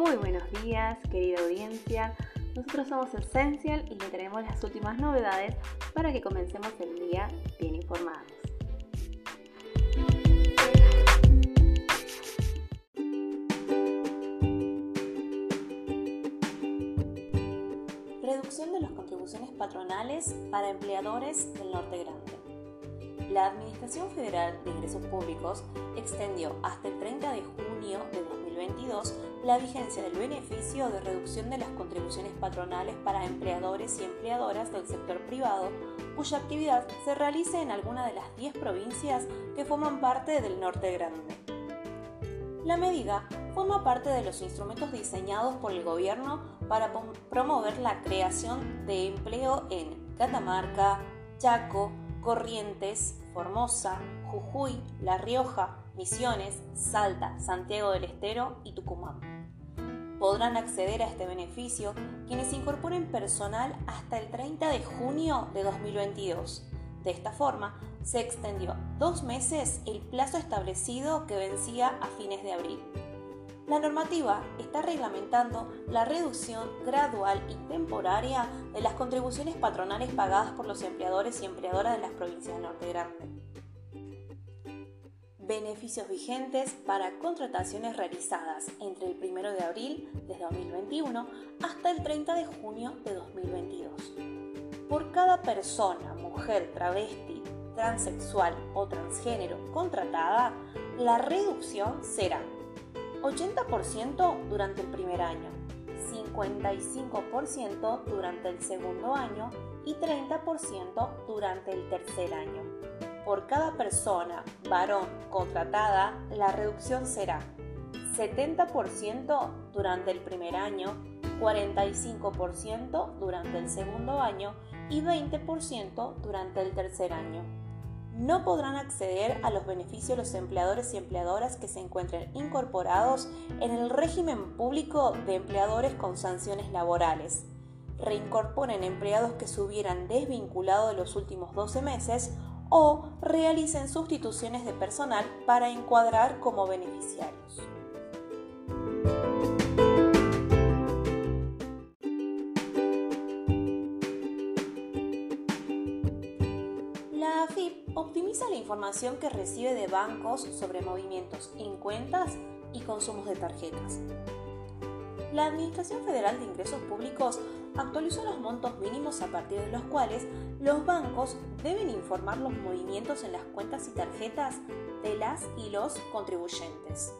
Muy buenos días, querida audiencia. Nosotros somos Essential y le traemos las últimas novedades para que comencemos el día bien informados. Reducción de las contribuciones patronales para empleadores del Norte Grande la Administración Federal de Ingresos Públicos extendió hasta el 30 de junio de 2022 la vigencia del beneficio de reducción de las contribuciones patronales para empleadores y empleadoras del sector privado cuya actividad se realice en alguna de las 10 provincias que forman parte del Norte Grande. La medida forma parte de los instrumentos diseñados por el gobierno para promover la creación de empleo en Catamarca, Chaco, Corrientes, Formosa, Jujuy, La Rioja, Misiones, Salta, Santiago del Estero y Tucumán. Podrán acceder a este beneficio quienes incorporen personal hasta el 30 de junio de 2022. De esta forma, se extendió dos meses el plazo establecido que vencía a fines de abril. La normativa está reglamentando la reducción gradual y temporaria de las contribuciones patronales pagadas por los empleadores y empleadoras de las provincias de Norte Grande. Beneficios vigentes para contrataciones realizadas entre el 1 de abril de 2021 hasta el 30 de junio de 2022. Por cada persona, mujer, travesti, transexual o transgénero contratada, la reducción será 80% durante el primer año, 55% durante el segundo año y 30% durante el tercer año. Por cada persona varón contratada, la reducción será 70% durante el primer año, 45% durante el segundo año y 20% durante el tercer año no podrán acceder a los beneficios los empleadores y empleadoras que se encuentren incorporados en el régimen público de empleadores con sanciones laborales. Reincorporen empleados que se hubieran desvinculado de los últimos 12 meses o realicen sustituciones de personal para encuadrar como beneficiarios. optimiza la información que recibe de bancos sobre movimientos en cuentas y consumos de tarjetas. La Administración Federal de Ingresos Públicos actualizó los montos mínimos a partir de los cuales los bancos deben informar los movimientos en las cuentas y tarjetas de las y los contribuyentes.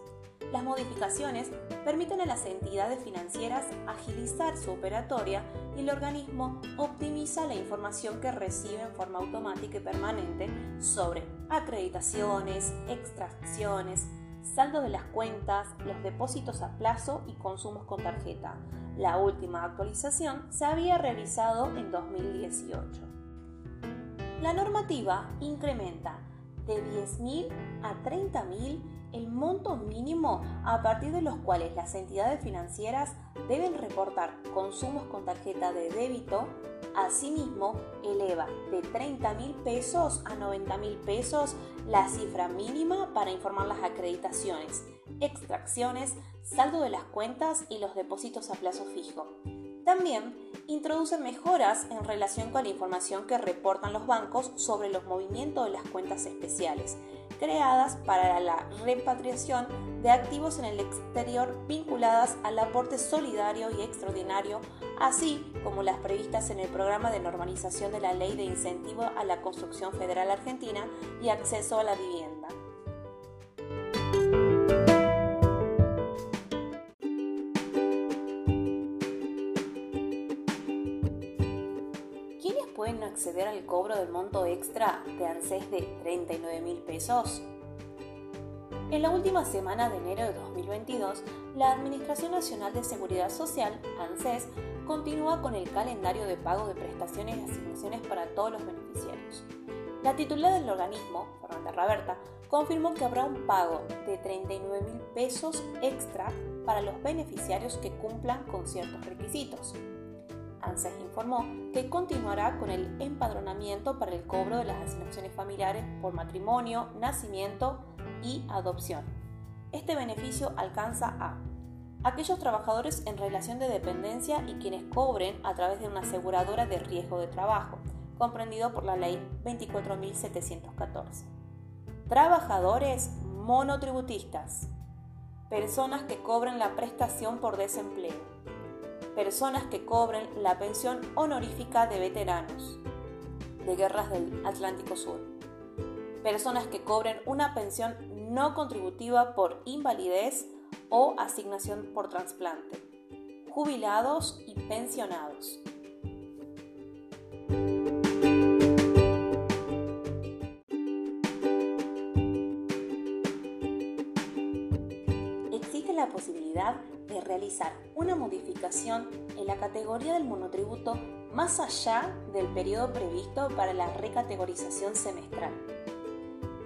Las modificaciones permiten a las entidades financieras agilizar su operatoria y el organismo optimiza la información que recibe en forma automática y permanente sobre acreditaciones, extracciones, saldo de las cuentas, los depósitos a plazo y consumos con tarjeta. La última actualización se había realizado en 2018. La normativa incrementa de 10.000 a 30.000 el monto mínimo a partir de los cuales las entidades financieras deben reportar consumos con tarjeta de débito. Asimismo, eleva de 30 mil pesos a 90 mil pesos la cifra mínima para informar las acreditaciones, extracciones, saldo de las cuentas y los depósitos a plazo fijo. También introduce mejoras en relación con la información que reportan los bancos sobre los movimientos de las cuentas especiales, creadas para la repatriación de activos en el exterior vinculadas al aporte solidario y extraordinario, así como las previstas en el programa de normalización de la Ley de Incentivo a la Construcción Federal Argentina y Acceso a la Vivienda. Acceder al cobro del monto extra de ANSES de 39 mil pesos? En la última semana de enero de 2022, la Administración Nacional de Seguridad Social, ANSES, continúa con el calendario de pago de prestaciones y asignaciones para todos los beneficiarios. La titular del organismo, Fernanda Raberta, confirmó que habrá un pago de 39 mil pesos extra para los beneficiarios que cumplan con ciertos requisitos. ANSES informó que continuará con el empadronamiento para el cobro de las asignaciones familiares por matrimonio, nacimiento y adopción. Este beneficio alcanza a aquellos trabajadores en relación de dependencia y quienes cobren a través de una aseguradora de riesgo de trabajo, comprendido por la Ley 24.714. Trabajadores monotributistas, personas que cobren la prestación por desempleo, personas que cobren la pensión honorífica de veteranos de guerras del Atlántico Sur, personas que cobren una pensión no contributiva por invalidez o asignación por trasplante, jubilados y pensionados. Existe la posibilidad realizar una modificación en la categoría del monotributo más allá del periodo previsto para la recategorización semestral.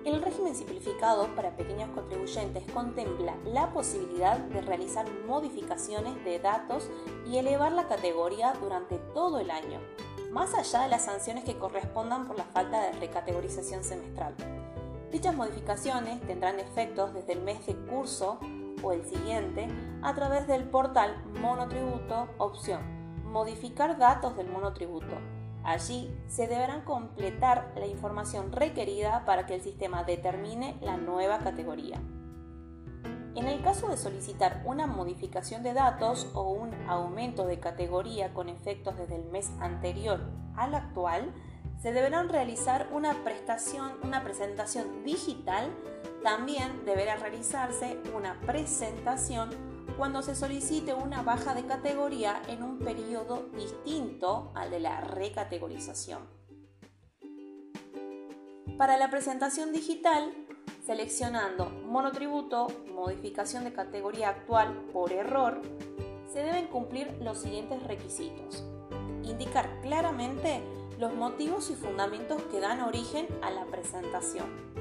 El régimen simplificado para pequeños contribuyentes contempla la posibilidad de realizar modificaciones de datos y elevar la categoría durante todo el año, más allá de las sanciones que correspondan por la falta de recategorización semestral. Dichas modificaciones tendrán efectos desde el mes de curso o el siguiente a través del portal Monotributo opción Modificar datos del monotributo Allí se deberán completar la información requerida para que el sistema determine la nueva categoría. En el caso de solicitar una modificación de datos o un aumento de categoría con efectos desde el mes anterior al actual, se deberán realizar una prestación, una presentación digital. También deberá realizarse una presentación cuando se solicite una baja de categoría en un periodo distinto al de la recategorización. Para la presentación digital, seleccionando monotributo, modificación de categoría actual por error, se deben cumplir los siguientes requisitos. Indicar claramente los motivos y fundamentos que dan origen a la presentación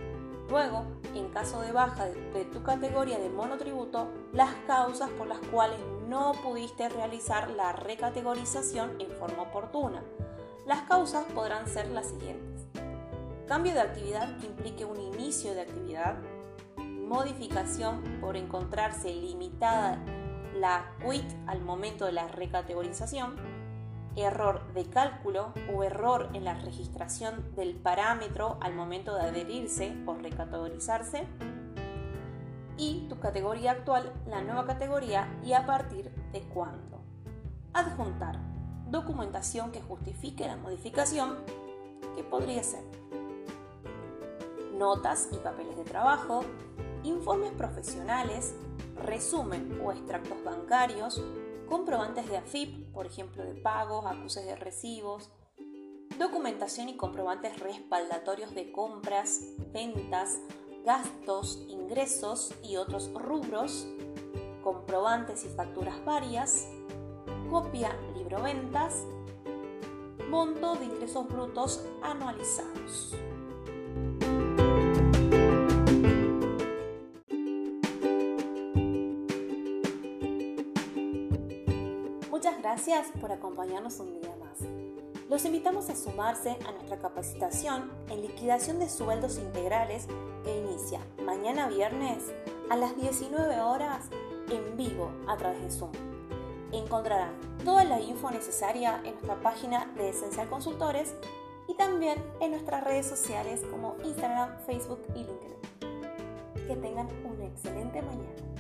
Luego, en caso de baja de, tu categoría de monotributo, las causas por las cuales no pudiste realizar la recategorización en forma oportuna. Las causas podrán ser las siguientes. Cambio de actividad que implique un inicio de actividad. Modificación por encontrarse limitada la quit al momento de la recategorización error de cálculo o error en la registración del parámetro al momento de adherirse o recategorizarse y tu categoría actual, la nueva categoría y a partir de cuándo. Adjuntar documentación que justifique la modificación, que podría ser notas y papeles de trabajo, informes profesionales, resumen o extractos bancarios, comprobantes de AFIP, por ejemplo de pagos, acuses de recibos, documentación y comprobantes respaldatorios de compras, ventas, gastos, ingresos y otros rubros, comprobantes y facturas varias, copia libro ventas, monto de ingresos brutos anualizados. Gracias por acompañarnos un día más. Los invitamos a sumarse a nuestra capacitación en liquidación de sueldos integrales que inicia mañana viernes a las 19 horas en vivo a través de Zoom. Encontrarán toda la info necesaria en nuestra página de Esencial Consultores y también en nuestras redes sociales como Instagram, Facebook y LinkedIn. Que tengan una excelente mañana.